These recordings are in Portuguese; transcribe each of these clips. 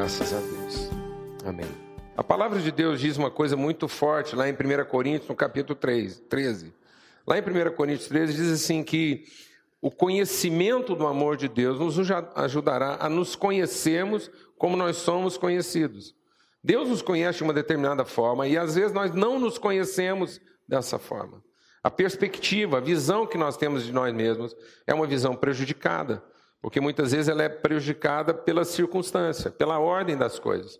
Graças a Deus. Amém. A palavra de Deus diz uma coisa muito forte lá em 1 Coríntios, no capítulo 3, 13. Lá em 1 Coríntios 13 diz assim que o conhecimento do amor de Deus nos ajudará a nos conhecermos como nós somos conhecidos. Deus nos conhece de uma determinada forma e às vezes nós não nos conhecemos dessa forma. A perspectiva, a visão que nós temos de nós mesmos é uma visão prejudicada, porque muitas vezes ela é prejudicada pela circunstância, pela ordem das coisas.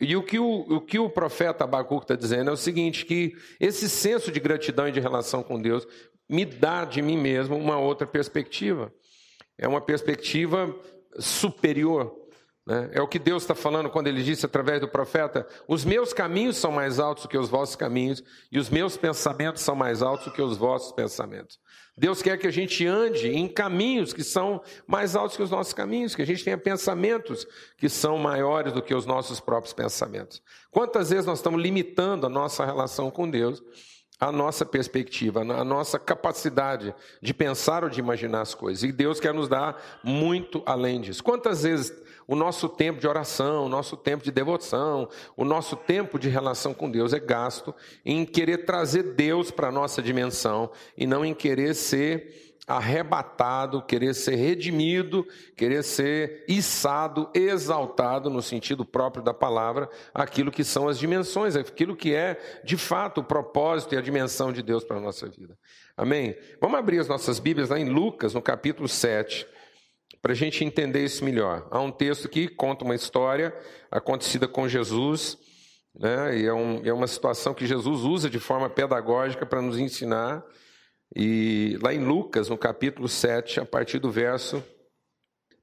E o que o, o, que o profeta Abacuque está dizendo é o seguinte: que esse senso de gratidão e de relação com Deus me dá de mim mesmo uma outra perspectiva. É uma perspectiva superior. Né? É o que Deus está falando quando ele disse através do profeta: Os meus caminhos são mais altos do que os vossos caminhos, e os meus pensamentos são mais altos do que os vossos pensamentos. Deus quer que a gente ande em caminhos que são mais altos que os nossos caminhos, que a gente tenha pensamentos que são maiores do que os nossos próprios pensamentos. Quantas vezes nós estamos limitando a nossa relação com Deus a nossa perspectiva, a nossa capacidade de pensar ou de imaginar as coisas. E Deus quer nos dar muito além disso. Quantas vezes o nosso tempo de oração, o nosso tempo de devoção, o nosso tempo de relação com Deus é gasto em querer trazer Deus para a nossa dimensão e não em querer ser arrebatado, querer ser redimido, querer ser içado, exaltado no sentido próprio da palavra, aquilo que são as dimensões, aquilo que é de fato o propósito e a dimensão de Deus para a nossa vida. Amém? Vamos abrir as nossas Bíblias lá em Lucas, no capítulo 7, para a gente entender isso melhor. Há um texto que conta uma história acontecida com Jesus, né? e é, um, é uma situação que Jesus usa de forma pedagógica para nos ensinar e lá em Lucas, no capítulo 7, a partir do verso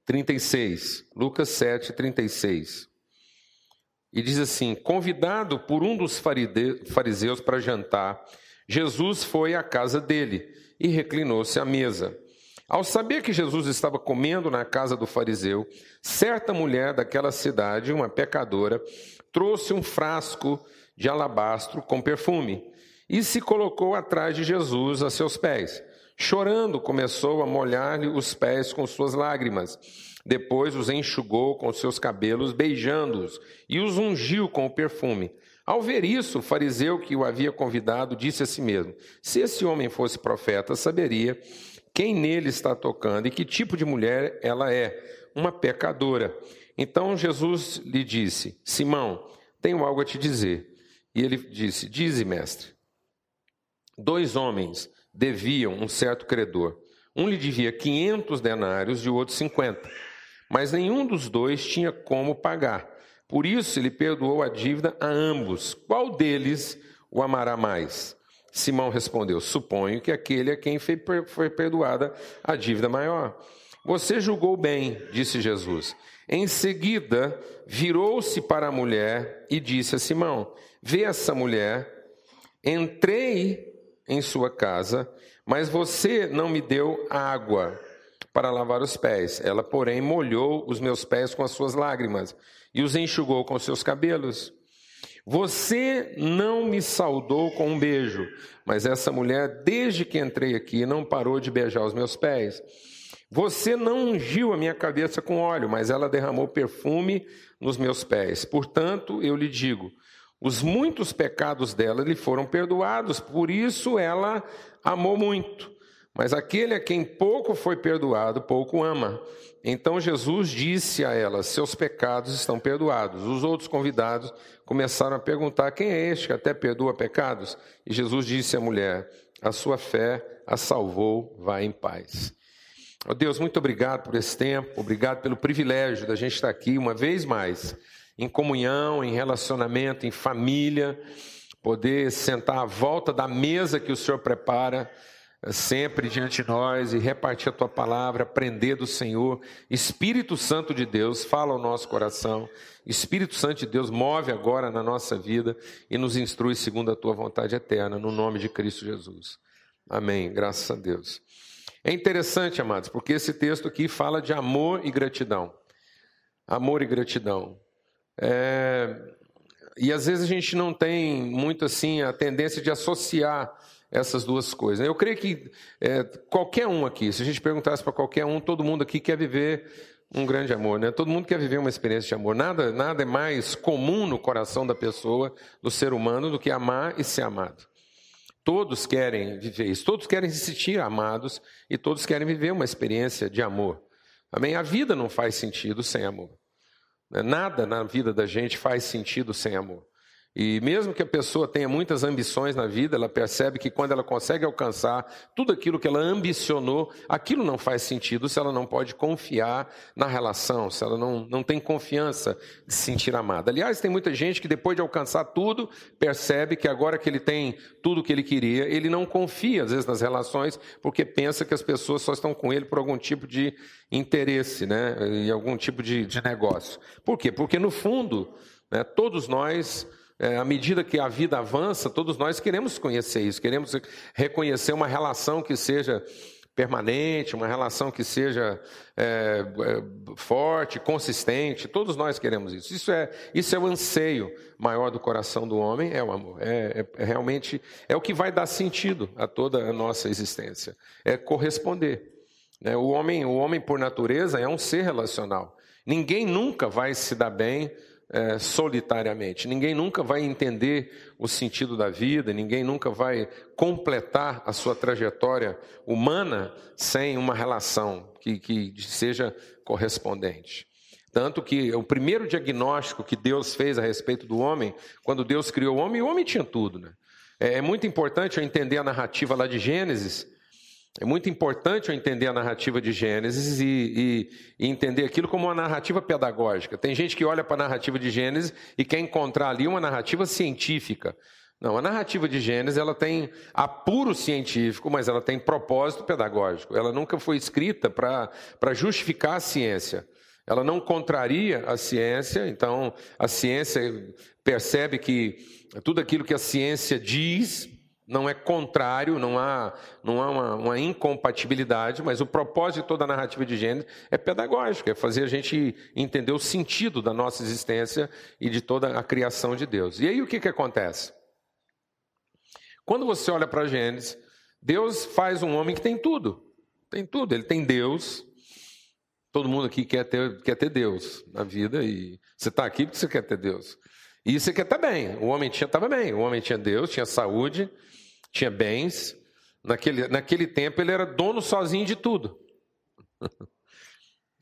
36. Lucas 7, 36. E diz assim: Convidado por um dos fariseus para jantar, Jesus foi à casa dele e reclinou-se à mesa. Ao saber que Jesus estava comendo na casa do fariseu, certa mulher daquela cidade, uma pecadora, trouxe um frasco de alabastro com perfume e se colocou atrás de Jesus a seus pés. Chorando, começou a molhar-lhe os pés com suas lágrimas. Depois os enxugou com seus cabelos, beijando-os, e os ungiu com o perfume. Ao ver isso, o fariseu que o havia convidado disse a si mesmo: Se esse homem fosse profeta, saberia quem nele está tocando e que tipo de mulher ela é, uma pecadora. Então Jesus lhe disse: Simão, tenho algo a te dizer. E ele disse: Dize, mestre. Dois homens deviam um certo credor. Um lhe devia 500 denários e o outro 50. Mas nenhum dos dois tinha como pagar. Por isso ele perdoou a dívida a ambos. Qual deles o amará mais? Simão respondeu: Suponho que aquele a quem foi perdoada a dívida maior. Você julgou bem, disse Jesus. Em seguida, virou-se para a mulher e disse a Simão: Vê essa mulher. Entrei em sua casa, mas você não me deu água para lavar os pés. Ela, porém, molhou os meus pés com as suas lágrimas e os enxugou com seus cabelos. Você não me saudou com um beijo, mas essa mulher, desde que entrei aqui, não parou de beijar os meus pés. Você não ungiu a minha cabeça com óleo, mas ela derramou perfume nos meus pés. Portanto, eu lhe digo: os muitos pecados dela lhe foram perdoados, por isso ela amou muito. Mas aquele a quem pouco foi perdoado, pouco ama. Então Jesus disse a ela: Seus pecados estão perdoados. Os outros convidados começaram a perguntar: Quem é este que até perdoa pecados? E Jesus disse à mulher: A sua fé a salvou, vá em paz. Oh Deus, muito obrigado por esse tempo, obrigado pelo privilégio da gente estar aqui uma vez mais em comunhão, em relacionamento, em família, poder sentar à volta da mesa que o Senhor prepara eh, sempre diante de nós e repartir a tua palavra, aprender do Senhor. Espírito Santo de Deus, fala ao nosso coração. Espírito Santo de Deus, move agora na nossa vida e nos instrui segundo a tua vontade eterna, no nome de Cristo Jesus. Amém. Graças a Deus. É interessante, amados, porque esse texto aqui fala de amor e gratidão. Amor e gratidão. É, e às vezes a gente não tem muito assim a tendência de associar essas duas coisas. Eu creio que é, qualquer um aqui, se a gente perguntasse para qualquer um, todo mundo aqui quer viver Um grande amor, né? Todo mundo quer viver uma experiência de amor. Nada, nada é mais comum no coração da pessoa, do ser humano, do que amar e ser amado. Todos querem viver isso, todos querem se sentir amados e todos querem viver uma experiência de amor. Amém? A vida não faz sentido sem amor. Nada na vida da gente faz sentido sem amor. E mesmo que a pessoa tenha muitas ambições na vida, ela percebe que quando ela consegue alcançar tudo aquilo que ela ambicionou, aquilo não faz sentido se ela não pode confiar na relação, se ela não, não tem confiança de se sentir amada. Aliás, tem muita gente que depois de alcançar tudo, percebe que agora que ele tem tudo o que ele queria, ele não confia às vezes nas relações, porque pensa que as pessoas só estão com ele por algum tipo de interesse, né? E algum tipo de, de negócio. Por quê? Porque no fundo, né, todos nós é, à medida que a vida avança, todos nós queremos conhecer isso, queremos reconhecer uma relação que seja permanente, uma relação que seja é, é, forte, consistente. Todos nós queremos isso. Isso é, isso é o anseio maior do coração do homem, é o amor. É, é, é realmente é o que vai dar sentido a toda a nossa existência. É corresponder. Né? O homem, o homem por natureza é um ser relacional. Ninguém nunca vai se dar bem é, solitariamente. Ninguém nunca vai entender o sentido da vida, ninguém nunca vai completar a sua trajetória humana sem uma relação que, que seja correspondente. Tanto que o primeiro diagnóstico que Deus fez a respeito do homem, quando Deus criou o homem, o homem tinha tudo. Né? É, é muito importante eu entender a narrativa lá de Gênesis, é muito importante eu entender a narrativa de Gênesis e, e, e, entender aquilo como uma narrativa pedagógica. Tem gente que olha para a narrativa de Gênesis e quer encontrar ali uma narrativa científica. Não, a narrativa de Gênesis ela tem apuro científico, mas ela tem propósito pedagógico. Ela nunca foi escrita para justificar a ciência. Ela não contraria a ciência, então a ciência percebe que tudo aquilo que a ciência diz não é contrário, não há, não há uma, uma, incompatibilidade, mas o propósito toda a narrativa de Gênesis é pedagógico, é fazer a gente entender o sentido da nossa existência e de toda a criação de Deus. E aí o que, que acontece? Quando você olha para Gênesis, Deus faz um homem que tem tudo, tem tudo, ele tem Deus. Todo mundo aqui quer ter, quer ter Deus na vida e você está aqui porque você quer ter Deus. E você quer estar bem. O homem tinha estava bem. O homem tinha Deus, tinha saúde, tinha bens. Naquele, naquele tempo ele era dono sozinho de tudo.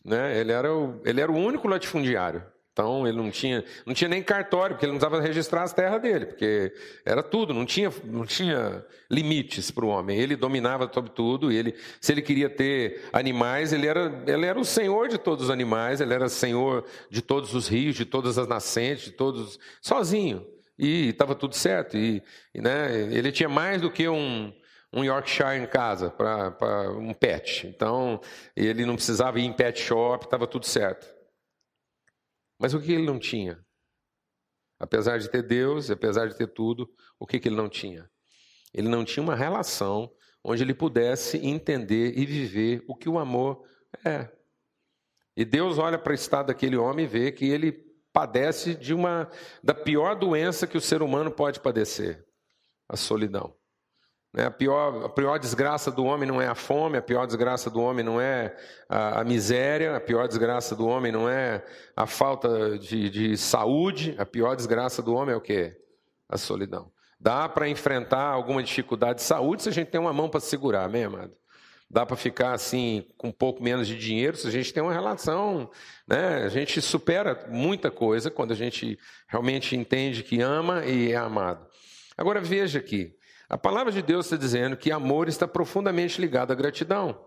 né? ele, era o, ele era o único latifundiário. Então ele não tinha, não tinha nem cartório, porque ele não precisava registrar as terras dele, porque era tudo, não tinha, não tinha limites para o homem. Ele dominava sobre tudo, ele, se ele queria ter animais, ele era, ele era o senhor de todos os animais, ele era senhor de todos os rios, de todas as nascentes, de todos, sozinho e estava tudo certo. E, e, né, ele tinha mais do que um, um Yorkshire em casa para um pet. Então, ele não precisava ir em pet shop, estava tudo certo. Mas o que ele não tinha? Apesar de ter Deus, apesar de ter tudo, o que, que ele não tinha? Ele não tinha uma relação onde ele pudesse entender e viver o que o amor é. E Deus olha para o estado daquele homem e vê que ele padece de uma da pior doença que o ser humano pode padecer, a solidão. Né, a pior, a pior desgraça do homem não é a fome, a pior desgraça do homem não é a, a miséria, a pior desgraça do homem não é a falta de, de saúde, a pior desgraça do homem é o quê? A solidão. Dá para enfrentar alguma dificuldade de saúde se a gente tem uma mão para segurar, amém, amado? Dá para ficar assim com um pouco menos de dinheiro se a gente tem uma relação, né? A gente supera muita coisa quando a gente realmente entende que ama e é amado. Agora veja aqui, a palavra de Deus está dizendo que amor está profundamente ligado à gratidão.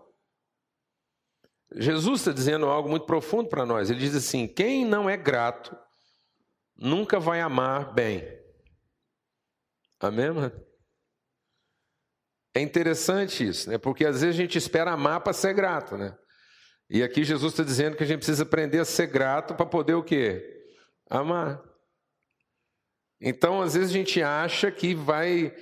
Jesus está dizendo algo muito profundo para nós. Ele diz assim: quem não é grato nunca vai amar bem. Amém, mano? É interessante isso, né? Porque às vezes a gente espera amar para ser grato, né? E aqui Jesus está dizendo que a gente precisa aprender a ser grato para poder o quê? Amar. Então, às vezes a gente acha que vai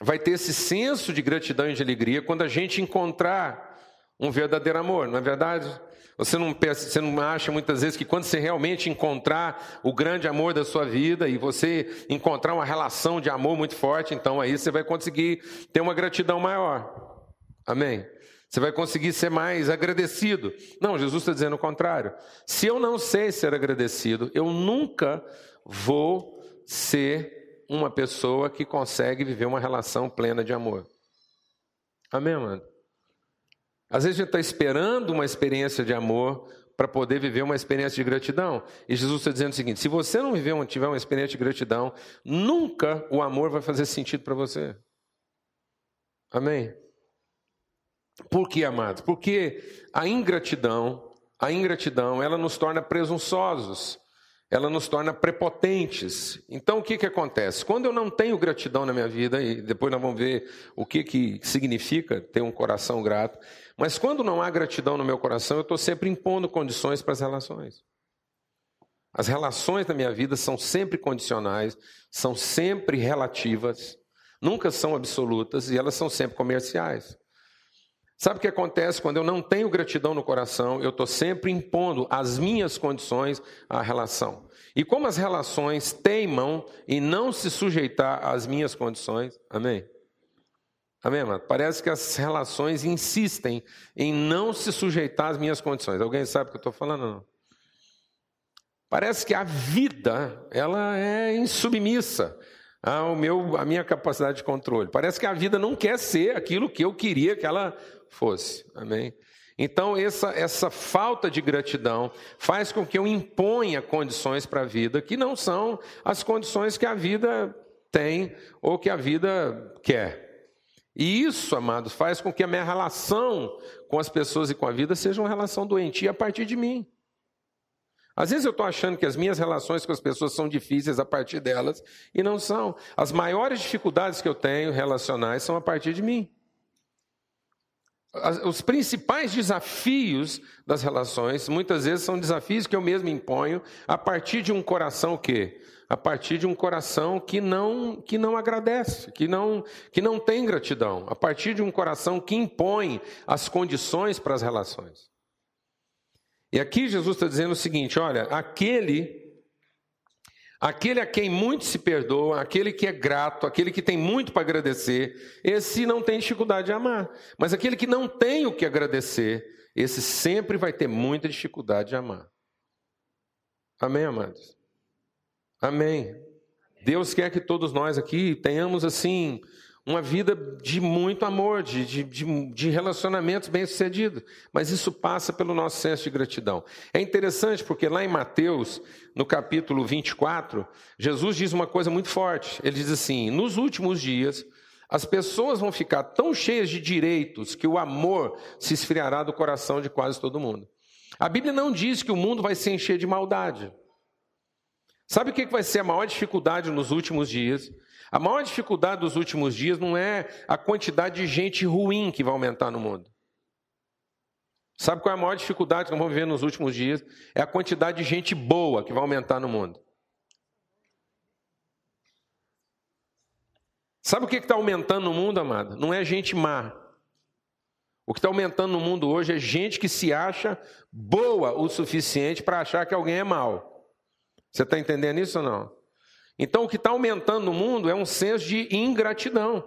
vai ter esse senso de gratidão e de alegria quando a gente encontrar um verdadeiro amor, não é verdade? Você não, você não acha muitas vezes que quando você realmente encontrar o grande amor da sua vida e você encontrar uma relação de amor muito forte, então aí você vai conseguir ter uma gratidão maior. Amém? Você vai conseguir ser mais agradecido. Não, Jesus está dizendo o contrário. Se eu não sei ser agradecido, eu nunca vou ser uma pessoa que consegue viver uma relação plena de amor. Amém, mano? Às vezes a gente está esperando uma experiência de amor para poder viver uma experiência de gratidão. E Jesus está dizendo o seguinte: se você não viver, tiver uma experiência de gratidão, nunca o amor vai fazer sentido para você. Amém? Por que, amados? Porque a ingratidão, a ingratidão, ela nos torna presunçosos, ela nos torna prepotentes. Então, o que, que acontece? Quando eu não tenho gratidão na minha vida, e depois nós vamos ver o que, que significa ter um coração grato, mas quando não há gratidão no meu coração, eu estou sempre impondo condições para as relações. As relações da minha vida são sempre condicionais, são sempre relativas, nunca são absolutas e elas são sempre comerciais. Sabe o que acontece quando eu não tenho gratidão no coração? Eu estou sempre impondo as minhas condições à relação. E como as relações teimam em não se sujeitar às minhas condições, amém? Amém, amado? Parece que as relações insistem em não se sujeitar às minhas condições. Alguém sabe o que eu estou falando? Não? Parece que a vida ela é insubmissa ao meu, à minha capacidade de controle. Parece que a vida não quer ser aquilo que eu queria que ela fosse. Amém? Então, essa, essa falta de gratidão faz com que eu imponha condições para a vida que não são as condições que a vida tem ou que a vida quer. E isso, amados, faz com que a minha relação com as pessoas e com a vida seja uma relação doentia a partir de mim. Às vezes eu estou achando que as minhas relações com as pessoas são difíceis a partir delas, e não são. As maiores dificuldades que eu tenho relacionais são a partir de mim. Os principais desafios das relações, muitas vezes, são desafios que eu mesmo imponho a partir de um coração o quê? A partir de um coração que não que não agradece, que não que não tem gratidão, a partir de um coração que impõe as condições para as relações. E aqui Jesus está dizendo o seguinte: olha, aquele Aquele a quem muito se perdoa, aquele que é grato, aquele que tem muito para agradecer, esse não tem dificuldade de amar. Mas aquele que não tem o que agradecer, esse sempre vai ter muita dificuldade de amar. Amém, amados? Amém. Deus quer que todos nós aqui tenhamos assim uma vida de muito amor, de, de, de, de relacionamentos bem-sucedidos. Mas isso passa pelo nosso senso de gratidão. É interessante porque lá em Mateus, no capítulo 24, Jesus diz uma coisa muito forte. Ele diz assim: nos últimos dias, as pessoas vão ficar tão cheias de direitos que o amor se esfriará do coração de quase todo mundo. A Bíblia não diz que o mundo vai se encher de maldade. Sabe o que vai ser a maior dificuldade nos últimos dias? A maior dificuldade dos últimos dias não é a quantidade de gente ruim que vai aumentar no mundo. Sabe qual é a maior dificuldade que nós vamos viver nos últimos dias? É a quantidade de gente boa que vai aumentar no mundo. Sabe o que está aumentando no mundo, amado? Não é gente má. O que está aumentando no mundo hoje é gente que se acha boa o suficiente para achar que alguém é mal. Você está entendendo isso ou não? Então, o que está aumentando no mundo é um senso de ingratidão,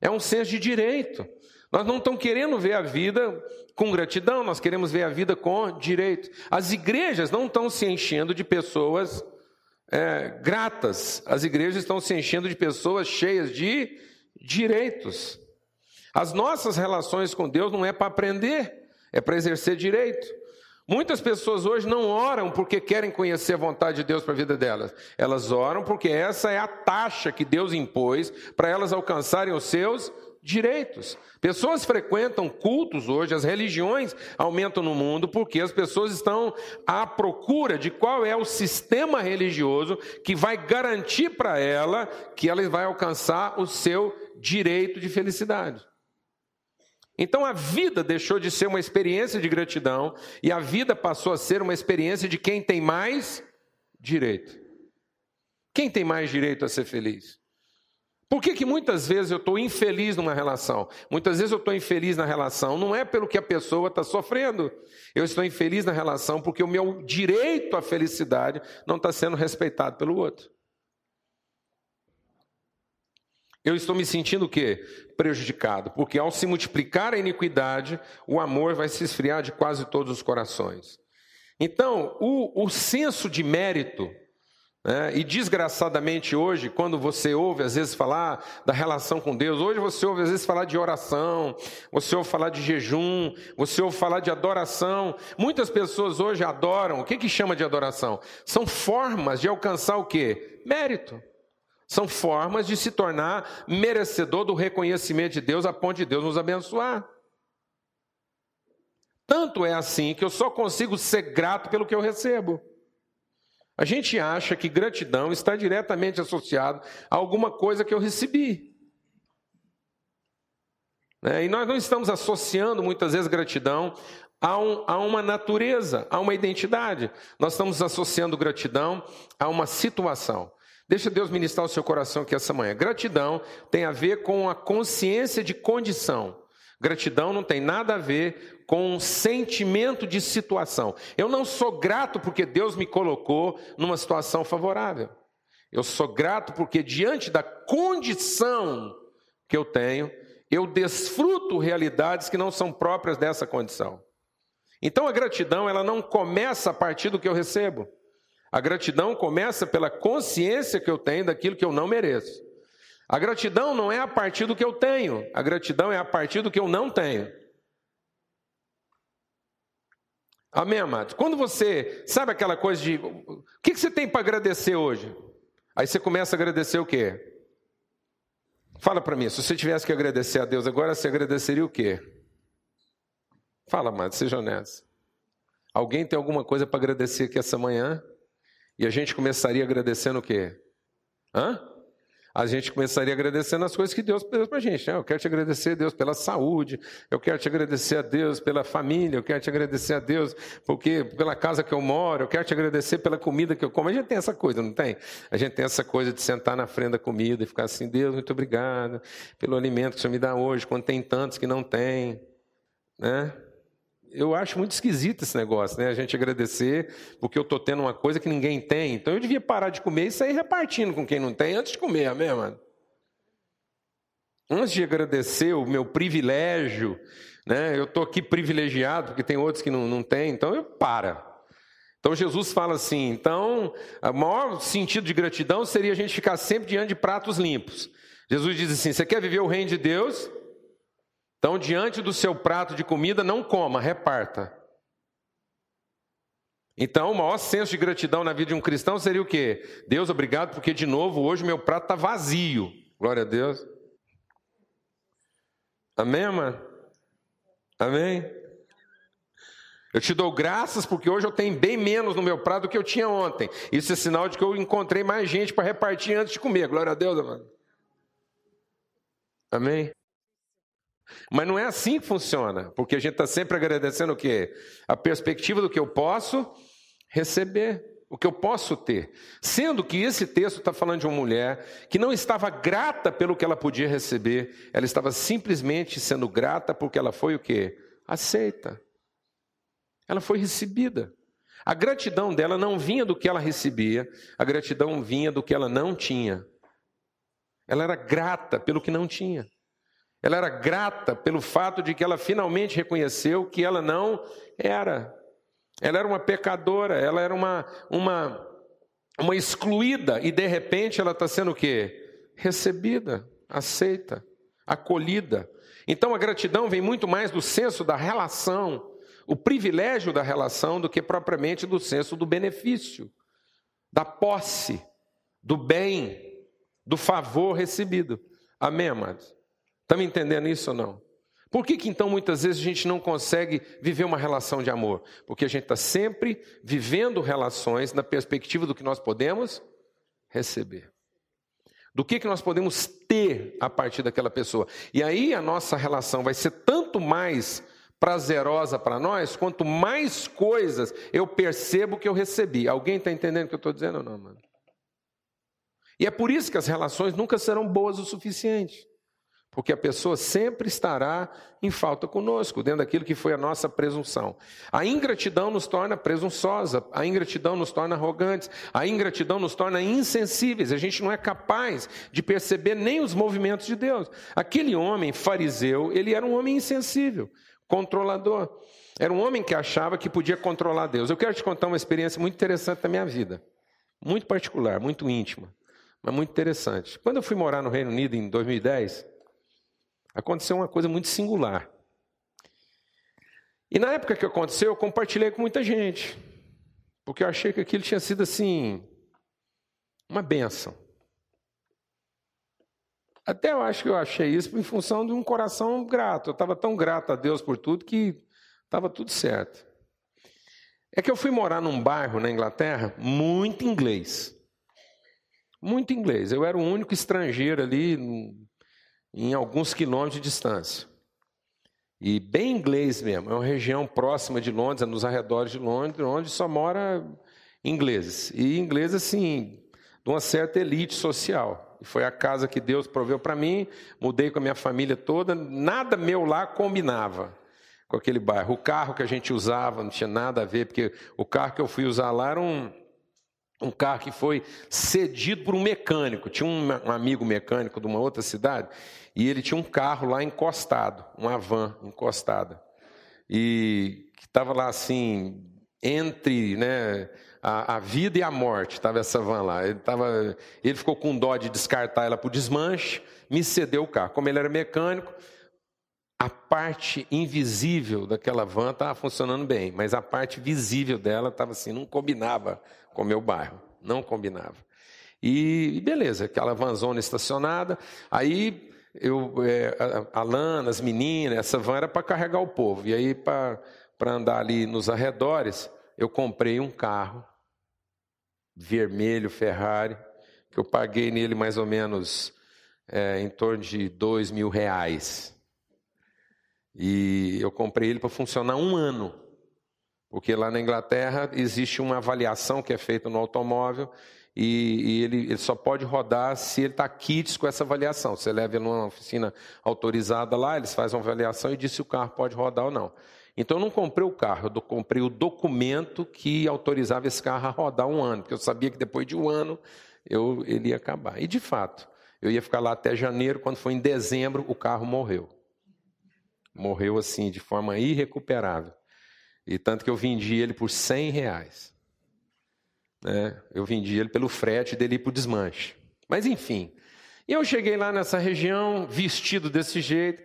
é um senso de direito. Nós não estamos querendo ver a vida com gratidão, nós queremos ver a vida com direito. As igrejas não estão se enchendo de pessoas é, gratas, as igrejas estão se enchendo de pessoas cheias de direitos. As nossas relações com Deus não é para aprender, é para exercer direito. Muitas pessoas hoje não oram porque querem conhecer a vontade de Deus para a vida delas. Elas oram porque essa é a taxa que Deus impôs para elas alcançarem os seus direitos. Pessoas frequentam cultos hoje, as religiões aumentam no mundo porque as pessoas estão à procura de qual é o sistema religioso que vai garantir para ela que ela vai alcançar o seu direito de felicidade. Então a vida deixou de ser uma experiência de gratidão e a vida passou a ser uma experiência de quem tem mais direito. Quem tem mais direito a ser feliz? Por que, que muitas vezes eu estou infeliz numa relação? Muitas vezes eu estou infeliz na relação, não é pelo que a pessoa está sofrendo. Eu estou infeliz na relação porque o meu direito à felicidade não está sendo respeitado pelo outro. Eu estou me sentindo o quê? Prejudicado, porque ao se multiplicar a iniquidade, o amor vai se esfriar de quase todos os corações. Então, o, o senso de mérito, né, e desgraçadamente hoje, quando você ouve às vezes falar da relação com Deus, hoje você ouve às vezes falar de oração, você ouve falar de jejum, você ouve falar de adoração. Muitas pessoas hoje adoram. O que, que chama de adoração? São formas de alcançar o quê? Mérito. São formas de se tornar merecedor do reconhecimento de Deus a ponto de Deus nos abençoar. Tanto é assim que eu só consigo ser grato pelo que eu recebo. A gente acha que gratidão está diretamente associado a alguma coisa que eu recebi. Né? E nós não estamos associando muitas vezes gratidão a, um, a, uma natureza, a uma identidade. Nós estamos associando gratidão a uma situação. Deixa Deus ministrar o seu coração aqui essa manhã. Gratidão tem a ver com a consciência de condição. Gratidão não tem nada a ver com um sentimento de situação. Eu não sou grato porque Deus me colocou numa situação favorável. Eu sou grato porque, diante da condição que eu tenho, eu desfruto realidades que não são próprias dessa condição. Então a gratidão, ela não começa a partir do que eu recebo. A gratidão começa pela consciência que eu tenho daquilo que eu não mereço. A gratidão não é a partir do que eu tenho, a gratidão é a partir do que eu não tenho. Amém, amados? Quando você, sabe aquela coisa de, o que você tem para agradecer hoje? Aí você começa a agradecer o quê? Fala para mim, se você tivesse que agradecer a Deus agora, você agradeceria o quê? Fala, amado, seja honesto. Alguém tem alguma coisa para agradecer aqui essa manhã? E a gente começaria agradecendo o quê? Hã? A gente começaria agradecendo as coisas que Deus deu para a gente. Né? Eu quero te agradecer, Deus, pela saúde. Eu quero te agradecer a Deus pela família. Eu quero te agradecer a Deus porque, pela casa que eu moro. Eu quero te agradecer pela comida que eu como. A gente tem essa coisa, não tem? A gente tem essa coisa de sentar na frente da comida e ficar assim: Deus, muito obrigado pelo alimento que o Senhor me dá hoje, quando tem tantos que não tem. Né? Eu acho muito esquisito esse negócio, né? A gente agradecer porque eu estou tendo uma coisa que ninguém tem. Então eu devia parar de comer e sair repartindo com quem não tem antes de comer, amém, mano? Antes de agradecer o meu privilégio, né? Eu estou aqui privilegiado porque tem outros que não, não têm, então eu para. Então Jesus fala assim: então, o maior sentido de gratidão seria a gente ficar sempre diante de pratos limpos. Jesus diz assim: você quer viver o reino de Deus? Então, diante do seu prato de comida, não coma, reparta. Então, o maior senso de gratidão na vida de um cristão seria o quê? Deus, obrigado, porque de novo hoje meu prato está vazio. Glória a Deus. Amém, mano? Amém? Eu te dou graças porque hoje eu tenho bem menos no meu prato do que eu tinha ontem. Isso é sinal de que eu encontrei mais gente para repartir antes de comer. Glória a Deus, amado. Amém? Mas não é assim que funciona, porque a gente está sempre agradecendo o quê? A perspectiva do que eu posso receber, o que eu posso ter. Sendo que esse texto está falando de uma mulher que não estava grata pelo que ela podia receber, ela estava simplesmente sendo grata porque ela foi o quê? Aceita. Ela foi recebida. A gratidão dela não vinha do que ela recebia, a gratidão vinha do que ela não tinha. Ela era grata pelo que não tinha. Ela era grata pelo fato de que ela finalmente reconheceu que ela não era. Ela era uma pecadora, ela era uma, uma, uma excluída, e de repente ela está sendo o quê? Recebida, aceita, acolhida. Então a gratidão vem muito mais do senso da relação, o privilégio da relação, do que propriamente do senso do benefício, da posse, do bem, do favor recebido. Amém, amados? Está me entendendo isso ou não? Por que, que então muitas vezes a gente não consegue viver uma relação de amor? Porque a gente está sempre vivendo relações na perspectiva do que nós podemos receber. Do que, que nós podemos ter a partir daquela pessoa. E aí a nossa relação vai ser tanto mais prazerosa para nós, quanto mais coisas eu percebo que eu recebi. Alguém está entendendo o que eu estou dizendo ou não, mano? E é por isso que as relações nunca serão boas o suficiente. Porque a pessoa sempre estará em falta conosco, dentro daquilo que foi a nossa presunção. A ingratidão nos torna presunçosa, a ingratidão nos torna arrogantes, a ingratidão nos torna insensíveis. A gente não é capaz de perceber nem os movimentos de Deus. Aquele homem fariseu, ele era um homem insensível, controlador. Era um homem que achava que podia controlar Deus. Eu quero te contar uma experiência muito interessante da minha vida, muito particular, muito íntima, mas muito interessante. Quando eu fui morar no Reino Unido em 2010, aconteceu uma coisa muito singular. E na época que aconteceu, eu compartilhei com muita gente, porque eu achei que aquilo tinha sido assim, uma benção. Até eu acho que eu achei isso em função de um coração grato. Eu estava tão grato a Deus por tudo que estava tudo certo. É que eu fui morar num bairro na Inglaterra muito inglês. Muito inglês. Eu era o único estrangeiro ali, em alguns quilômetros de distância. E bem inglês mesmo, é uma região próxima de Londres, é nos arredores de Londres, onde só mora ingleses. E ingleses, assim, de uma certa elite social. E foi a casa que Deus proveu para mim, mudei com a minha família toda, nada meu lá combinava com aquele bairro. O carro que a gente usava não tinha nada a ver, porque o carro que eu fui usar lá era um, um carro que foi cedido por um mecânico. Tinha um, amigo mecânico de uma outra cidade e ele tinha um carro lá encostado, uma van encostada. E que estava lá assim, entre né, a, a, vida e a morte, estava essa van lá. Ele, tava, ele ficou com dó de descartar ela para o desmanche, me cedeu o carro. Como ele era mecânico, a parte invisível daquela van estava funcionando bem, mas a parte visível dela estava assim, não combinava com o meu bairro, não combinava. E, beleza, aquela vanzona estacionada, aí eu, é, a, a Lana, as meninas, essa van era para carregar o povo, e aí para andar ali nos arredores, eu comprei um carro vermelho Ferrari, que eu paguei nele mais ou menos é, em torno de dois mil reais. E eu comprei ele para funcionar um ano. Porque lá na Inglaterra existe uma avaliação que é feita no automóvel e, e ele, ele, só pode rodar se ele está kits com essa avaliação. Você leva ele numa oficina autorizada lá, eles fazem uma avaliação e diz se o carro pode rodar ou não. Então eu não comprei o carro, eu comprei o documento que autorizava esse carro a rodar um ano, porque eu sabia que depois de um ano eu, ele ia acabar. E de fato, eu ia ficar lá até janeiro, quando foi em dezembro, o carro morreu. Morreu assim, de forma irrecuperável. E tanto que eu vendi ele por 100 reais. Né? Eu vendi ele pelo frete dele ir para o desmanche. Mas enfim, eu cheguei lá nessa região, vestido desse jeito,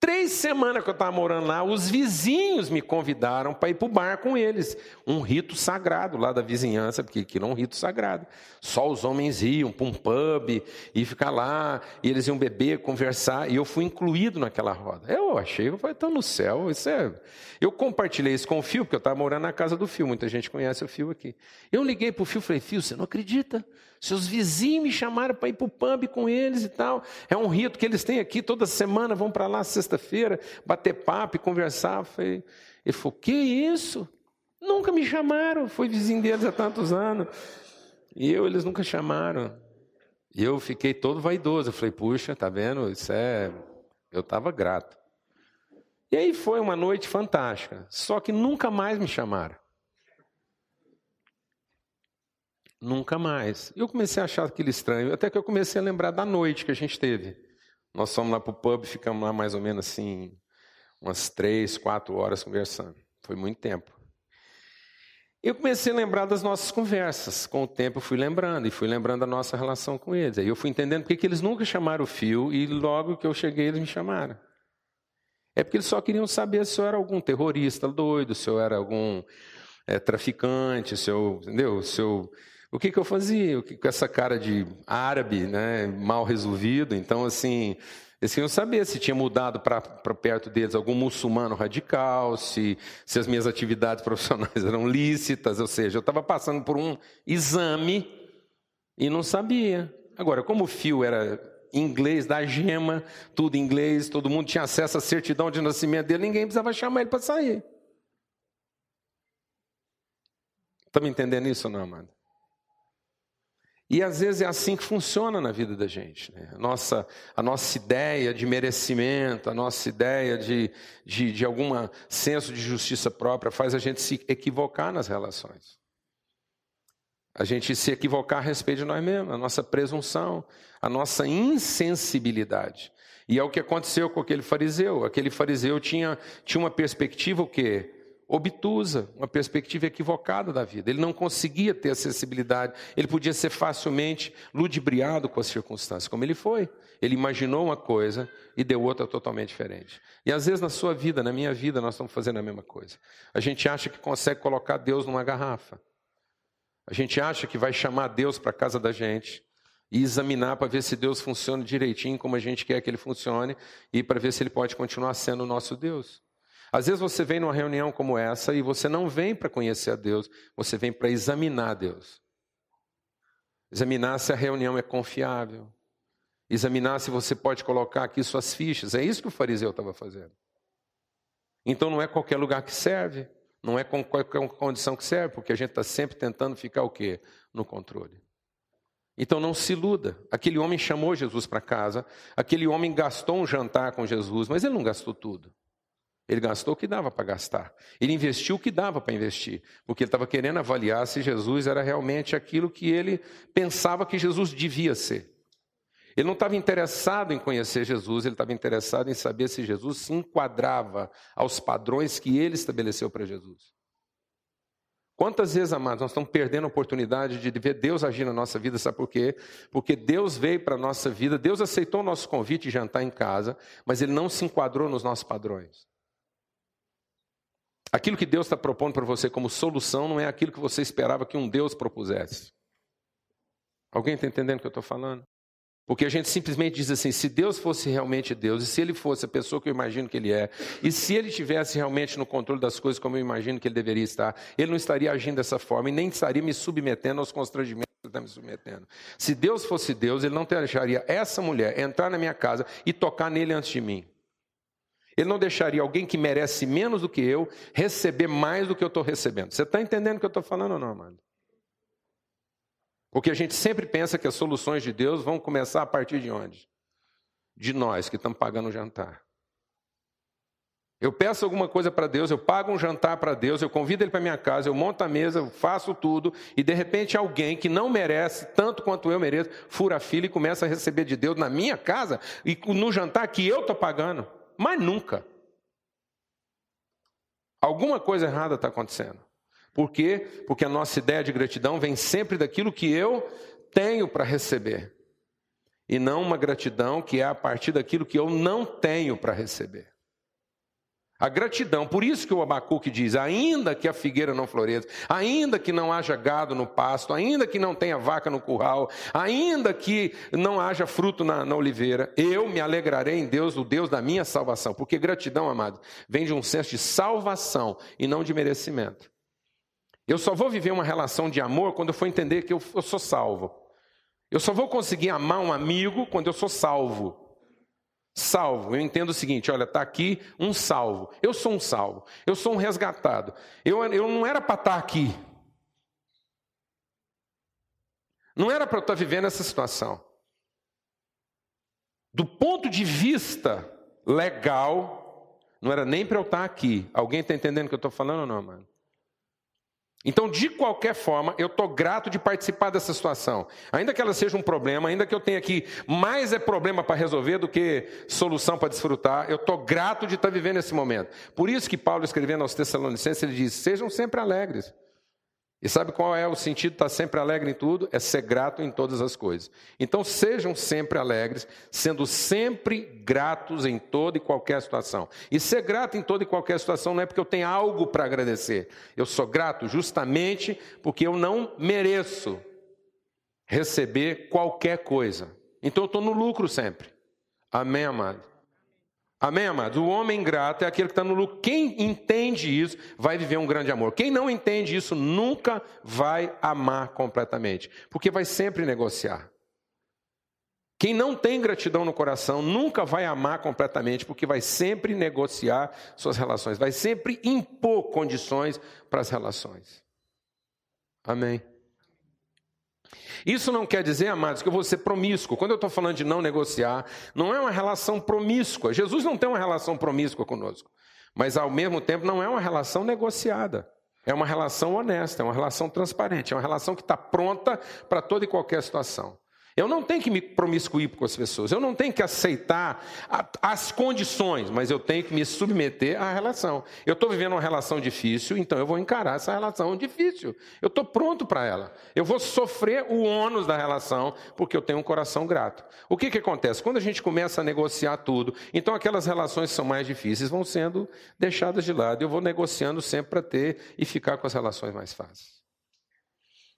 Três semanas que eu estava morando lá, os vizinhos me convidaram para ir para o bar com eles. Um rito sagrado lá da vizinhança, porque aquilo é um rito sagrado. Só os homens iam para um pub e ficar lá, e eles iam beber, conversar, e eu fui incluído naquela roda. Eu achei, eu falei, no céu, isso é... Eu compartilhei isso com o Fio, porque eu estava morando na casa do Fio, muita gente conhece o Fio aqui. Eu liguei para o Fio e falei, Fio, você não acredita? Seus vizinhos me chamaram para ir para o pub com eles e tal. É um rito que eles têm aqui toda semana, vão para lá sexta-feira, bater papo e conversar. Falei, ele falou: Que isso? Nunca me chamaram. Fui vizinho deles há tantos anos. E eu, eles nunca chamaram. E eu fiquei todo vaidoso. Eu falei: Puxa, tá vendo? Isso é. Eu estava grato. E aí foi uma noite fantástica. Só que nunca mais me chamaram. Nunca mais. Eu comecei a achar aquilo estranho, até que eu comecei a lembrar da noite que a gente teve. Nós fomos lá para o pub, ficamos lá mais ou menos assim, umas três, quatro horas conversando. Foi muito tempo. Eu comecei a lembrar das nossas conversas. Com o tempo eu fui lembrando, e fui lembrando da nossa relação com eles. Aí eu fui entendendo porque que eles nunca chamaram o fio, e logo que eu cheguei eles me chamaram. É porque eles só queriam saber se eu era algum terrorista doido, se eu era algum é, traficante, se eu, entendeu? Se eu o que, que eu fazia? Com essa cara de árabe, né, mal resolvido. Então, assim, eles queriam saber se tinha mudado para perto deles algum muçulmano radical, se, se as minhas atividades profissionais eram lícitas, ou seja, eu estava passando por um exame e não sabia. Agora, como o fio era inglês da gema, tudo inglês, todo mundo tinha acesso à certidão de nascimento dele, ninguém precisava chamar ele para sair. Está me entendendo isso ou não, amado? E às vezes é assim que funciona na vida da gente. Né? A, nossa, a nossa ideia de merecimento, a nossa ideia de, de, de algum senso de justiça própria faz a gente se equivocar nas relações. A gente se equivocar a respeito de nós mesmos, a nossa presunção, a nossa insensibilidade. E é o que aconteceu com aquele fariseu. Aquele fariseu tinha, tinha uma perspectiva o quê? Obtusa, uma perspectiva equivocada da vida. Ele não conseguia ter acessibilidade, ele podia ser facilmente ludibriado com as circunstâncias, como ele foi. Ele imaginou uma coisa e deu outra totalmente diferente. E às vezes na sua vida, na minha vida, nós estamos fazendo a mesma coisa. A gente acha que consegue colocar Deus numa garrafa. A gente acha que vai chamar Deus para a casa da gente e examinar para ver se Deus funciona direitinho como a gente quer que ele funcione e para ver se ele pode continuar sendo o nosso Deus. Às vezes você vem numa reunião como essa e você não vem para conhecer a Deus, você vem para examinar Deus. Examinar se a reunião é confiável. Examinar se você pode colocar aqui suas fichas. É isso que o fariseu estava fazendo. Então não é qualquer lugar que serve, não é com qualquer condição que serve, porque a gente está sempre tentando ficar o quê? No controle. Então não se iluda. Aquele homem chamou Jesus para casa, aquele homem gastou um jantar com Jesus, mas ele não gastou tudo. Ele gastou o que dava para gastar. Ele investiu o que dava para investir, porque ele estava querendo avaliar se Jesus era realmente aquilo que ele pensava que Jesus devia ser. Ele não estava interessado em conhecer Jesus, ele estava interessado em saber se Jesus se enquadrava aos padrões que ele estabeleceu para Jesus. Quantas vezes, amados, nós estamos perdendo a oportunidade de ver Deus agir na nossa vida, sabe por quê? Porque Deus veio para a nossa vida, Deus aceitou o nosso convite de jantar em casa, mas Ele não se enquadrou nos nossos padrões. Aquilo que Deus está propondo para você como solução não é aquilo que você esperava que um Deus propusesse. Alguém está entendendo o que eu estou falando? Porque a gente simplesmente diz assim: se Deus fosse realmente Deus, e se Ele fosse a pessoa que eu imagino que Ele é, e se Ele tivesse realmente no controle das coisas como eu imagino que Ele deveria estar, Ele não estaria agindo dessa forma e nem estaria me submetendo aos constrangimentos que Ele está me submetendo. Se Deus fosse Deus, Ele não deixaria essa mulher entrar na minha casa e tocar nele antes de mim. Ele não deixaria alguém que merece menos do que eu receber mais do que eu estou recebendo. Você está entendendo o que eu estou falando ou não, amado? Porque a gente sempre pensa que as soluções de Deus vão começar a partir de onde? De nós que estamos pagando o jantar. Eu peço alguma coisa para Deus, eu pago um jantar para Deus, eu convido Ele para minha casa, eu monto a mesa, eu faço tudo, e de repente alguém que não merece tanto quanto eu mereço, fura a fila e começa a receber de Deus na minha casa e no jantar que eu estou pagando. Mas nunca. Alguma coisa errada está acontecendo. Por quê? Porque a nossa ideia de gratidão vem sempre daquilo que eu tenho para receber. E não uma gratidão que é a partir daquilo que eu não tenho para receber. A gratidão, por isso que o Abacuque diz: ainda que a figueira não floresça, ainda que não haja gado no pasto, ainda que não tenha vaca no curral, ainda que não haja fruto na, na oliveira, eu me alegrarei em Deus, o Deus da minha salvação. Porque gratidão, amado, vem de um senso de salvação e não de merecimento. Eu só vou viver uma relação de amor quando eu for entender que eu, eu sou salvo. Eu só vou conseguir amar um amigo quando eu sou salvo. Salvo, eu entendo o seguinte: olha, está aqui um salvo. Eu sou um salvo, eu sou um resgatado. Eu, eu não era para estar tá aqui. Não era para eu estar tá vivendo essa situação. Do ponto de vista legal, não era nem para eu estar tá aqui. Alguém está entendendo o que eu estou falando ou não, mano? Então, de qualquer forma, eu estou grato de participar dessa situação. Ainda que ela seja um problema, ainda que eu tenha aqui mais é problema para resolver do que solução para desfrutar, eu estou grato de estar tá vivendo esse momento. Por isso que Paulo, escrevendo aos Tessalonicenses, ele diz: sejam sempre alegres. E sabe qual é o sentido de estar sempre alegre em tudo? É ser grato em todas as coisas. Então sejam sempre alegres, sendo sempre gratos em toda e qualquer situação. E ser grato em toda e qualquer situação não é porque eu tenho algo para agradecer. Eu sou grato justamente porque eu não mereço receber qualquer coisa. Então eu estou no lucro sempre. Amém, amado? Amém, amados? O homem ingrato é aquele que está no lucro. Quem entende isso vai viver um grande amor. Quem não entende isso nunca vai amar completamente, porque vai sempre negociar. Quem não tem gratidão no coração nunca vai amar completamente, porque vai sempre negociar suas relações, vai sempre impor condições para as relações. Amém. Isso não quer dizer, amados, que eu vou ser promíscuo. Quando eu estou falando de não negociar, não é uma relação promíscua. Jesus não tem uma relação promíscua conosco. Mas, ao mesmo tempo, não é uma relação negociada. É uma relação honesta, é uma relação transparente, é uma relação que está pronta para toda e qualquer situação. Eu não tenho que me promiscuir com as pessoas, eu não tenho que aceitar as condições, mas eu tenho que me submeter à relação. Eu estou vivendo uma relação difícil, então eu vou encarar essa relação difícil. Eu estou pronto para ela. Eu vou sofrer o ônus da relação, porque eu tenho um coração grato. O que, que acontece? Quando a gente começa a negociar tudo, então aquelas relações que são mais difíceis vão sendo deixadas de lado. Eu vou negociando sempre para ter e ficar com as relações mais fáceis.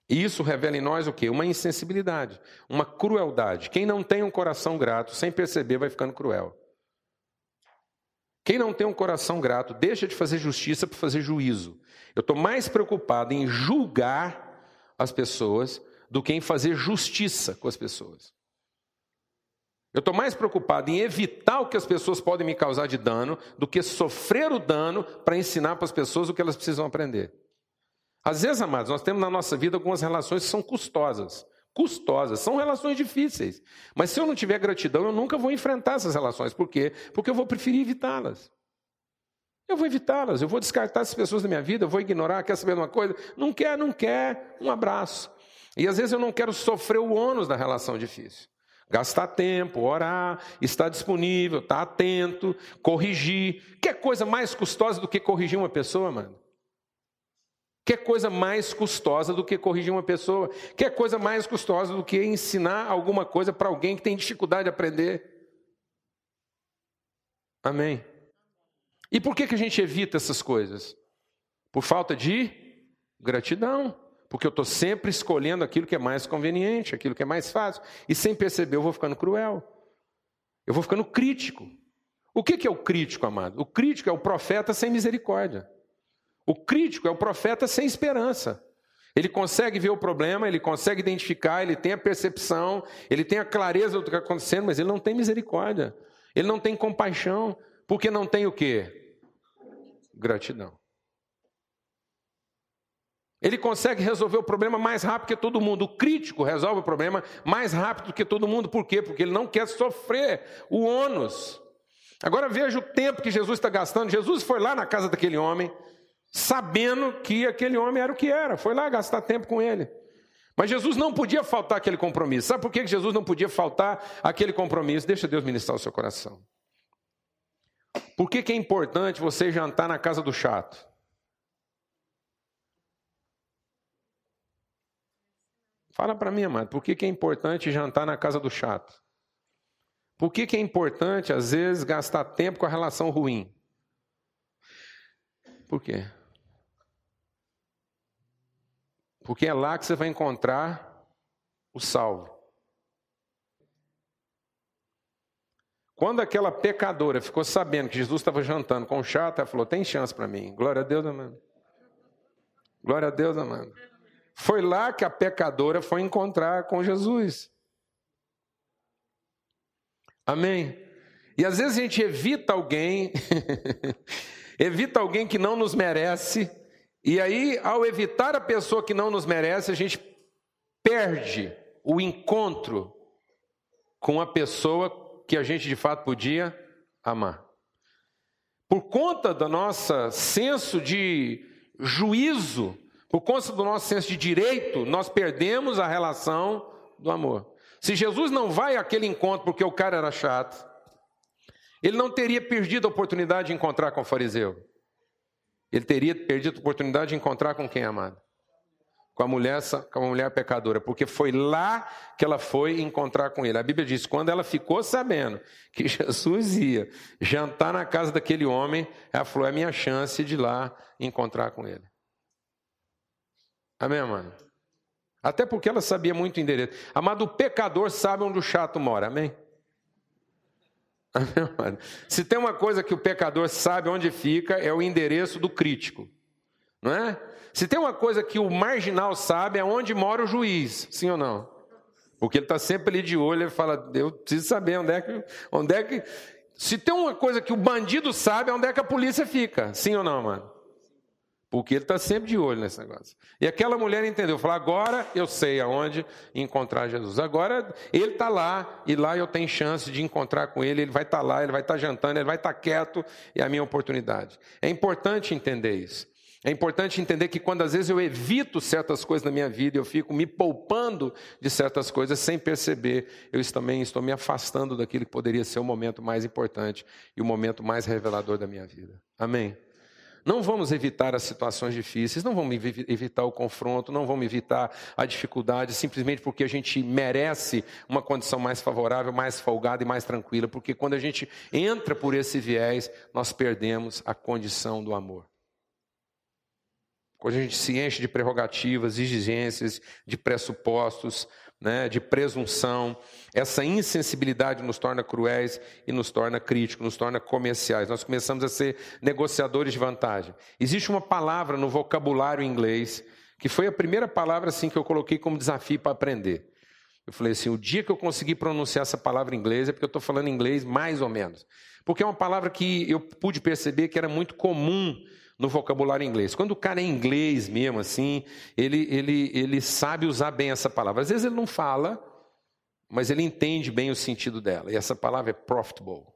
E isso revela em nós o quê? Uma insensibilidade, uma crueldade. Quem não tem um coração grato, sem perceber, vai ficando cruel. Quem não tem um coração grato, deixa de fazer justiça para fazer juízo. Eu estou mais preocupado em julgar as pessoas do que em fazer justiça com as pessoas. Eu estou mais preocupado em evitar o que as pessoas podem me causar de dano do que sofrer o dano para ensinar para as pessoas o que elas precisam aprender. Às vezes, amados, nós temos na nossa vida algumas relações que são custosas. Custosas, são relações difíceis. Mas se eu não tiver gratidão, eu nunca vou enfrentar essas relações. Por quê? Porque eu vou preferir evitá-las. Eu vou evitá-las, eu vou descartar essas pessoas da minha vida, eu vou ignorar, quer saber de uma coisa? Não quer, não quer, um abraço. E às vezes eu não quero sofrer o ônus da relação difícil. Gastar tempo, orar, estar disponível, estar atento, corrigir. Que coisa mais custosa do que corrigir uma pessoa, mano? Que coisa mais custosa do que corrigir uma pessoa? Que coisa mais custosa do que ensinar alguma coisa para alguém que tem dificuldade de aprender? Amém. E por que, que a gente evita essas coisas? Por falta de gratidão. Porque eu estou sempre escolhendo aquilo que é mais conveniente, aquilo que é mais fácil. E sem perceber, eu vou ficando cruel. Eu vou ficando crítico. O que, que é o crítico, amado? O crítico é o profeta sem misericórdia. O crítico é o profeta sem esperança. Ele consegue ver o problema, ele consegue identificar, ele tem a percepção, ele tem a clareza do que está acontecendo, mas ele não tem misericórdia. Ele não tem compaixão, porque não tem o quê? Gratidão. Ele consegue resolver o problema mais rápido que todo mundo. O crítico resolve o problema mais rápido que todo mundo. Por quê? Porque ele não quer sofrer o ônus. Agora veja o tempo que Jesus está gastando. Jesus foi lá na casa daquele homem, sabendo que aquele homem era o que era, foi lá gastar tempo com ele. Mas Jesus não podia faltar aquele compromisso. Sabe por que Jesus não podia faltar aquele compromisso? Deixa Deus ministrar o seu coração. Por que, que é importante você jantar na casa do chato? Fala para mim, amado, por que, que é importante jantar na casa do chato? Por que, que é importante, às vezes, gastar tempo com a relação ruim? Por quê? Porque é lá que você vai encontrar o salvo. Quando aquela pecadora ficou sabendo que Jesus estava jantando com o chato, ela falou: tem chance para mim. Glória a Deus, amado. Glória a Deus, amado. Foi lá que a pecadora foi encontrar com Jesus. Amém? E às vezes a gente evita alguém, evita alguém que não nos merece, e aí, ao evitar a pessoa que não nos merece, a gente perde o encontro com a pessoa que a gente de fato podia amar. Por conta do nosso senso de juízo, por conta do nosso senso de direito, nós perdemos a relação do amor. Se Jesus não vai àquele encontro porque o cara era chato, ele não teria perdido a oportunidade de encontrar com o fariseu. Ele teria perdido a oportunidade de encontrar com quem, amado? Com a mulher, com a mulher pecadora, porque foi lá que ela foi encontrar com ele. A Bíblia diz: quando ela ficou sabendo que Jesus ia jantar na casa daquele homem, ela falou: é minha chance de ir lá encontrar com ele. Amém, amado? Até porque ela sabia muito o endereço. Amado, o pecador sabe onde o chato mora, amém? Se tem uma coisa que o pecador sabe onde fica, é o endereço do crítico, não é? Se tem uma coisa que o marginal sabe, é onde mora o juiz, sim ou não? Porque ele está sempre ali de olho, ele fala, eu preciso saber onde é que. Onde é que... Se tem uma coisa que o bandido sabe, é onde é que a polícia fica, sim ou não, mano? Porque ele está sempre de olho nesse negócio. E aquela mulher entendeu, falou: agora eu sei aonde encontrar Jesus. Agora ele está lá, e lá eu tenho chance de encontrar com ele. Ele vai estar tá lá, ele vai estar tá jantando, ele vai estar tá quieto, e é a minha oportunidade. É importante entender isso. É importante entender que quando às vezes eu evito certas coisas na minha vida, eu fico me poupando de certas coisas sem perceber, eu também estou me afastando daquilo que poderia ser o momento mais importante e o momento mais revelador da minha vida. Amém? Não vamos evitar as situações difíceis, não vamos evitar o confronto, não vamos evitar a dificuldade, simplesmente porque a gente merece uma condição mais favorável, mais folgada e mais tranquila, porque quando a gente entra por esse viés, nós perdemos a condição do amor. Quando a gente se enche de prerrogativas, exigências, de pressupostos, né, de presunção. Essa insensibilidade nos torna cruéis e nos torna críticos, nos torna comerciais. Nós começamos a ser negociadores de vantagem. Existe uma palavra no vocabulário inglês que foi a primeira palavra assim que eu coloquei como desafio para aprender. Eu falei assim: o dia que eu conseguir pronunciar essa palavra em inglês é porque eu estou falando inglês mais ou menos. Porque é uma palavra que eu pude perceber que era muito comum no vocabulário inglês. Quando o cara é inglês mesmo, assim, ele, ele, ele sabe usar bem essa palavra. Às vezes ele não fala, mas ele entende bem o sentido dela. E essa palavra é profitable.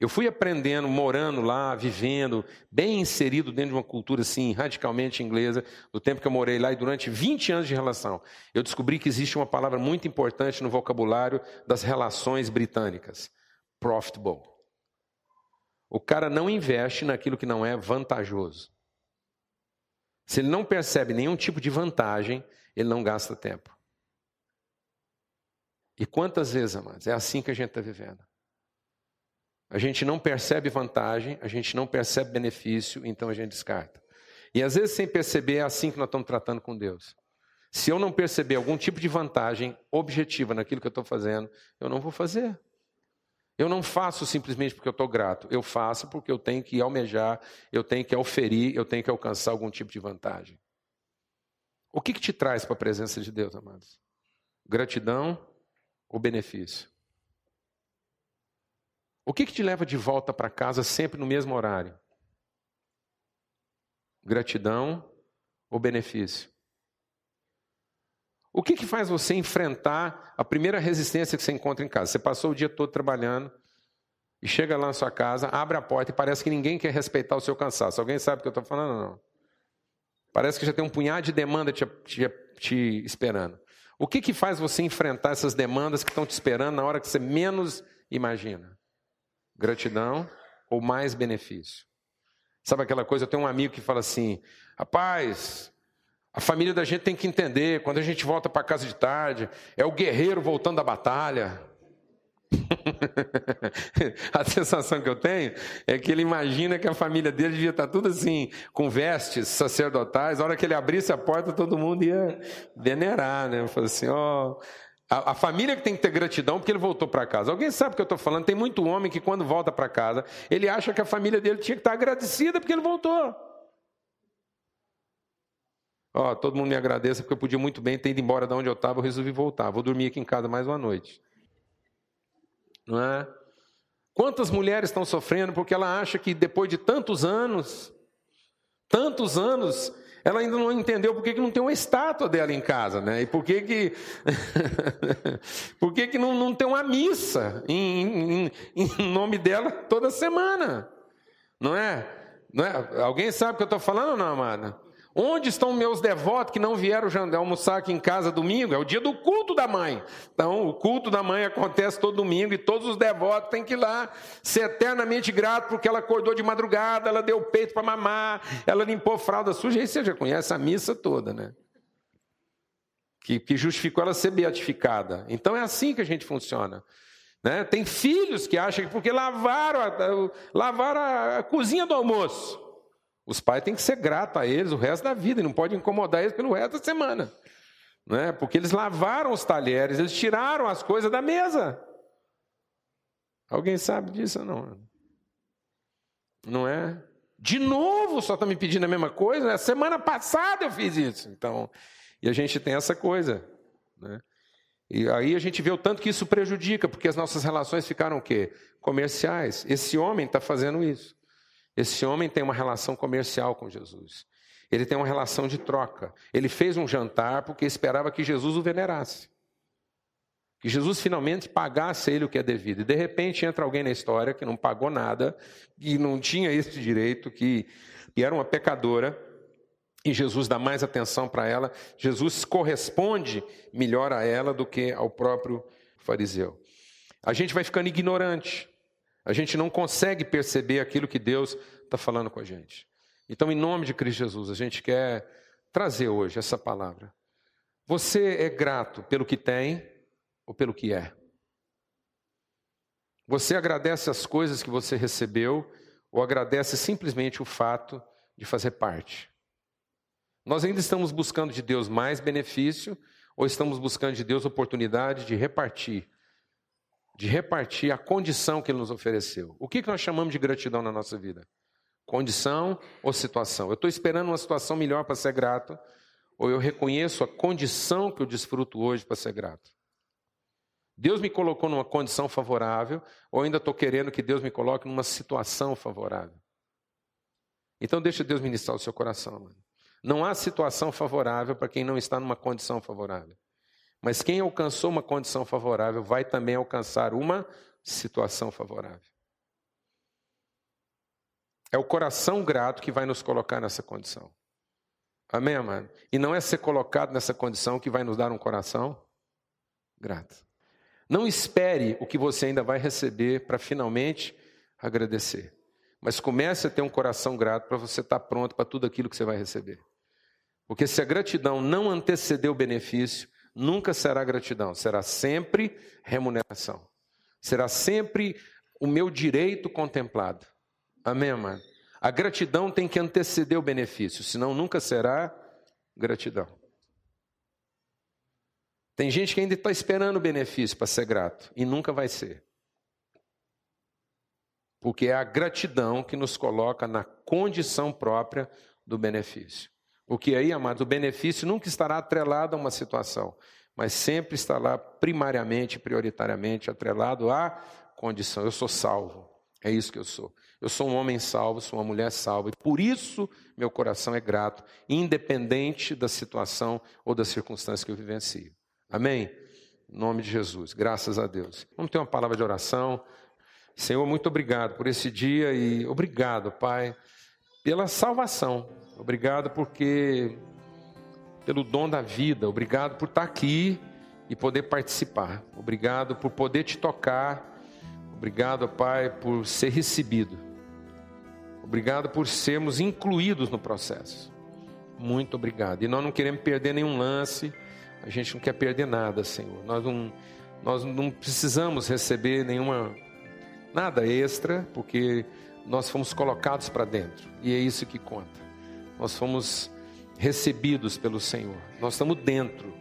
Eu fui aprendendo, morando lá, vivendo, bem inserido dentro de uma cultura assim, radicalmente inglesa, do tempo que eu morei lá e durante 20 anos de relação. Eu descobri que existe uma palavra muito importante no vocabulário das relações britânicas: profitable. O cara não investe naquilo que não é vantajoso. Se ele não percebe nenhum tipo de vantagem, ele não gasta tempo. E quantas vezes, amados, é assim que a gente está vivendo. A gente não percebe vantagem, a gente não percebe benefício, então a gente descarta. E às vezes, sem perceber, é assim que nós estamos tratando com Deus. Se eu não perceber algum tipo de vantagem objetiva naquilo que eu estou fazendo, eu não vou fazer. Eu não faço simplesmente porque eu estou grato, eu faço porque eu tenho que almejar, eu tenho que oferir, eu tenho que alcançar algum tipo de vantagem. O que, que te traz para a presença de Deus, amados? Gratidão ou benefício? O que, que te leva de volta para casa sempre no mesmo horário? Gratidão ou benefício? O que, que faz você enfrentar a primeira resistência que você encontra em casa? Você passou o dia todo trabalhando e chega lá na sua casa, abre a porta e parece que ninguém quer respeitar o seu cansaço. Alguém sabe o que eu estou falando? Não. Parece que já tem um punhado de demanda te, te, te esperando. O que, que faz você enfrentar essas demandas que estão te esperando na hora que você menos imagina? Gratidão ou mais benefício? Sabe aquela coisa? Eu tenho um amigo que fala assim: rapaz, a família da gente tem que entender, quando a gente volta para casa de tarde, é o guerreiro voltando da batalha. a sensação que eu tenho é que ele imagina que a família dele devia estar tudo assim, com vestes sacerdotais. A hora que ele abrisse a porta, todo mundo ia venerar, né? Falei assim, ó. Oh, a, a, família que tem que ter gratidão porque ele voltou para casa. Alguém sabe o que eu estou falando? Tem muito homem que, quando volta para casa, ele acha que a família dele tinha que estar agradecida porque ele voltou. Ó, todo mundo me agradeça porque eu podia muito bem ter ido embora de onde eu estava, eu resolvi voltar. Vou dormir aqui em casa mais uma noite. Não é? Quantas mulheres estão sofrendo porque ela acha que depois de tantos anos, tantos anos, ela ainda não entendeu por que, que não tem uma estátua dela em casa, né? E por que que, por que, que não, não tem uma missa em, em, em nome dela toda semana, não é? Não é? Alguém sabe o que eu estou falando não, amada? Onde estão meus devotos que não vieram almoçar aqui em casa domingo? É o dia do culto da mãe. Então, o culto da mãe acontece todo domingo e todos os devotos têm que ir lá ser eternamente grato porque ela acordou de madrugada, ela deu peito para mamar, ela limpou fralda suja. E você já conhece a missa toda, né? Que, que justificou ela ser beatificada. Então, é assim que a gente funciona. Né? Tem filhos que acham que porque lavaram a, lavaram a cozinha do almoço os pais têm que ser gratos a eles o resto da vida, e não pode incomodar eles pelo resto da semana. Né? Porque eles lavaram os talheres, eles tiraram as coisas da mesa. Alguém sabe disso ou não? Não é? De novo, só está me pedindo a mesma coisa? A semana passada eu fiz isso. Então, e a gente tem essa coisa. Né? E aí a gente vê o tanto que isso prejudica, porque as nossas relações ficaram o quê? Comerciais. Esse homem está fazendo isso. Esse homem tem uma relação comercial com Jesus. Ele tem uma relação de troca. Ele fez um jantar porque esperava que Jesus o venerasse. Que Jesus finalmente pagasse a ele o que é devido. E de repente entra alguém na história que não pagou nada, que não tinha esse direito, que, que era uma pecadora, e Jesus dá mais atenção para ela. Jesus corresponde melhor a ela do que ao próprio fariseu. A gente vai ficando ignorante. A gente não consegue perceber aquilo que Deus está falando com a gente. Então, em nome de Cristo Jesus, a gente quer trazer hoje essa palavra. Você é grato pelo que tem ou pelo que é? Você agradece as coisas que você recebeu ou agradece simplesmente o fato de fazer parte? Nós ainda estamos buscando de Deus mais benefício ou estamos buscando de Deus oportunidade de repartir, de repartir a condição que Ele nos ofereceu? O que nós chamamos de gratidão na nossa vida? Condição ou situação? Eu estou esperando uma situação melhor para ser grato ou eu reconheço a condição que eu desfruto hoje para ser grato? Deus me colocou numa condição favorável, ou ainda estou querendo que Deus me coloque numa situação favorável? Então deixa Deus ministrar o seu coração, mano. Não há situação favorável para quem não está numa condição favorável. Mas quem alcançou uma condição favorável vai também alcançar uma situação favorável. É o coração grato que vai nos colocar nessa condição. Amém, mano? E não é ser colocado nessa condição que vai nos dar um coração grato. Não espere o que você ainda vai receber para finalmente agradecer. Mas comece a ter um coração grato para você estar tá pronto para tudo aquilo que você vai receber. Porque se a gratidão não anteceder o benefício, nunca será gratidão, será sempre remuneração. Será sempre o meu direito contemplado. Amém, mano? A gratidão tem que anteceder o benefício, senão nunca será gratidão. Tem gente que ainda está esperando o benefício para ser grato e nunca vai ser. Porque é a gratidão que nos coloca na condição própria do benefício. O que aí, amados, o benefício nunca estará atrelado a uma situação, mas sempre estará primariamente, prioritariamente atrelado à condição. Eu sou salvo. É isso que eu sou. Eu sou um homem salvo, sou uma mulher salva, e por isso meu coração é grato, independente da situação ou da circunstância que eu vivencio. Amém? Em nome de Jesus, graças a Deus. Vamos ter uma palavra de oração. Senhor, muito obrigado por esse dia e obrigado, Pai, pela salvação. Obrigado porque pelo dom da vida. Obrigado por estar aqui e poder participar. Obrigado por poder te tocar. Obrigado, Pai, por ser recebido. Obrigado por sermos incluídos no processo. Muito obrigado. E nós não queremos perder nenhum lance. A gente não quer perder nada, Senhor. Nós não, nós não precisamos receber nenhuma nada extra, porque nós fomos colocados para dentro. E é isso que conta. Nós fomos recebidos pelo Senhor. Nós estamos dentro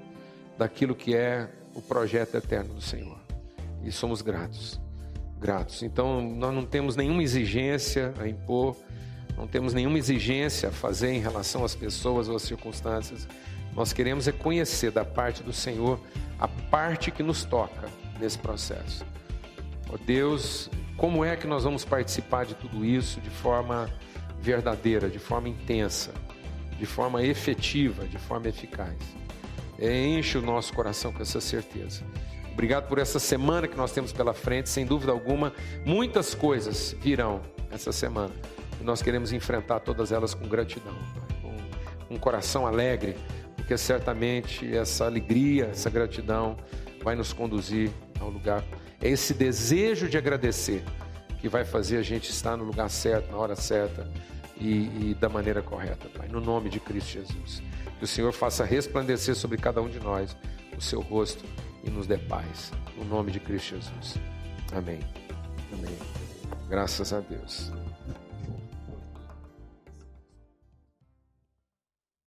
daquilo que é o projeto eterno do Senhor. E somos gratos. Gratos. Então, nós não temos nenhuma exigência a impor, não temos nenhuma exigência a fazer em relação às pessoas ou às circunstâncias. Nós queremos é conhecer da parte do Senhor a parte que nos toca nesse processo. Oh Deus, como é que nós vamos participar de tudo isso de forma verdadeira, de forma intensa, de forma efetiva, de forma eficaz? É, enche o nosso coração com essa certeza. Obrigado por essa semana que nós temos pela frente, sem dúvida alguma, muitas coisas virão essa semana. E nós queremos enfrentar todas elas com gratidão, com um coração alegre, porque certamente essa alegria, essa gratidão vai nos conduzir ao lugar. É esse desejo de agradecer que vai fazer a gente estar no lugar certo, na hora certa e, e da maneira correta, Pai. No nome de Cristo Jesus. Que o Senhor faça resplandecer sobre cada um de nós o seu rosto e nos dê paz. No nome de Cristo Jesus. Amém. Amém. Graças a Deus.